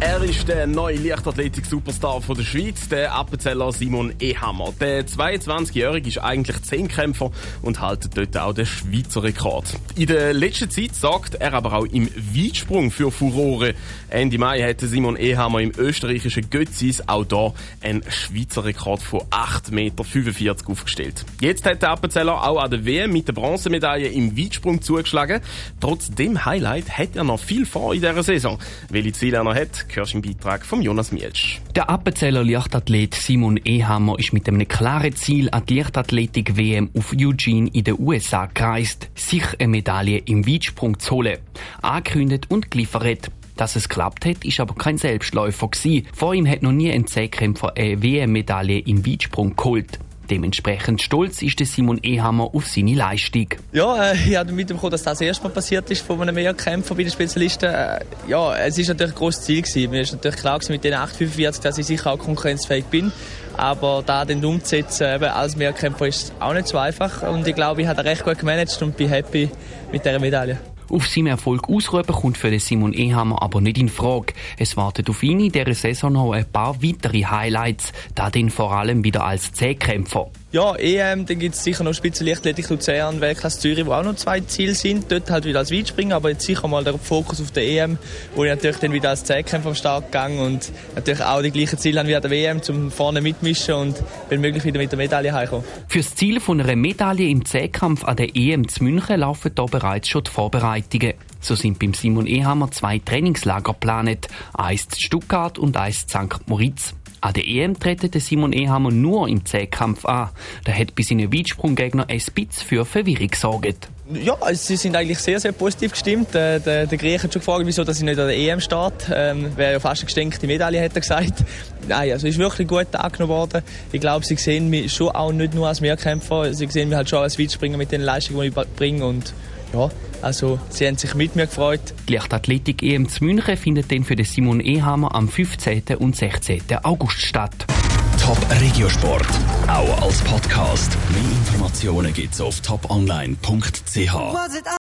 Er ist der neue Leichtathletik-Superstar der Schweiz, der Appenzeller Simon Ehammer. Der 22-Jährige ist eigentlich Zehnkämpfer und hält dort auch den Schweizer Rekord. In der letzten Zeit sorgt er aber auch im Weitsprung für Furore. Ende Mai hatte Simon Ehammer im österreichischen Götzis auch da einen Schweizer Rekord von 8,45 Meter aufgestellt. Jetzt hat der Appenzeller auch an der WM mit der Bronzemedaille im Weitsprung zugeschlagen. Trotz dem Highlight hat er noch viel vor in dieser Saison. Welche Ziele er noch hat, hörst im Beitrag von Jonas Mielsch. Der Appenzeller Leichtathlet Simon Ehammer ist mit einem klaren Ziel an die Leichtathletik-WM auf Eugene in den USA gereist, sich eine Medaille im Weitsprung zu holen. Angekündigt und geliefert. Dass es klappt hat, ist aber kein Selbstläufer gewesen. Vor ihm hat noch nie ein Zehnkämpfer eine WM-Medaille im Weitsprung geholt. Dementsprechend stolz ist der Simon Ehammer auf seine Leistung. Ja, äh, ich habe mitbekommen, dass das das erste Mal passiert ist von einem Mehrkämpfer bei den Spezialisten. Äh, ja, es ist natürlich ein grosses Ziel gewesen. Mir ist natürlich klar gewesen, mit den 845, dass ich sicher auch konkurrenzfähig bin. Aber da dann umzusetzen, eben als Mehrkämpfer ist auch nicht so einfach. Und ich glaube, ich habe recht gut gemanagt und bin happy mit dieser Medaille. Auf seinem Erfolg ausruhen kommt für den Simon Ehammer aber nicht in Frage. Es wartet auf ihn in dieser Saison noch ein paar weitere Highlights, da dann vor allem wieder als Zehnkämpfer. Ja, EM, dann gibt es sicher noch Spitzenleichtathletik Luzern, Weltklasse Zürich, wo auch noch zwei Ziele sind. Dort halt wieder als Weitspringen, aber jetzt sicher mal der Fokus auf der EM, wo ich natürlich dann wieder als Zehnkämpfer am Start gegangen und natürlich auch die gleichen Ziele haben wie an der WM, zum vorne mitmischen und wenn möglich wieder mit der Medaille heimkommen. Für das Ziel von einer Medaille im Zehnkampf an der EM zu München laufen da bereits schon die Vorbereitungen. So sind beim Simon Ehammer zwei Trainingslager geplant, eins zu Stuttgart und eins zu St. Moritz. An der EM trete Simon Ehammer nur im Zehnkampf an. Da hat bei seinen Weitsprunggegner ein bisschen für Verwirrung gesorgt. Ja, also sie sind eigentlich sehr, sehr positiv gestimmt. Der, der, der Grieche hat schon gefragt, wieso dass ich nicht an der EM steht. Ähm, Wäre ja fast eine gestenkte Medaille, hat er gesagt. Nein, also ist wirklich gut angenommen worden. Ich glaube, sie sehen mich schon auch nicht nur als Mehrkämpfer, sie sehen mich halt schon als Weitspringer mit den Leistungen, die ich bringe. Und ja, also sie haben sich mit mir gefreut. Die Leichtathletik EM zu München findet dann für den Simon Ehammer am 15. und 16. August statt. Top Regiosport, auch als Podcast. Mehr Informationen gibt's auf toponline.ch.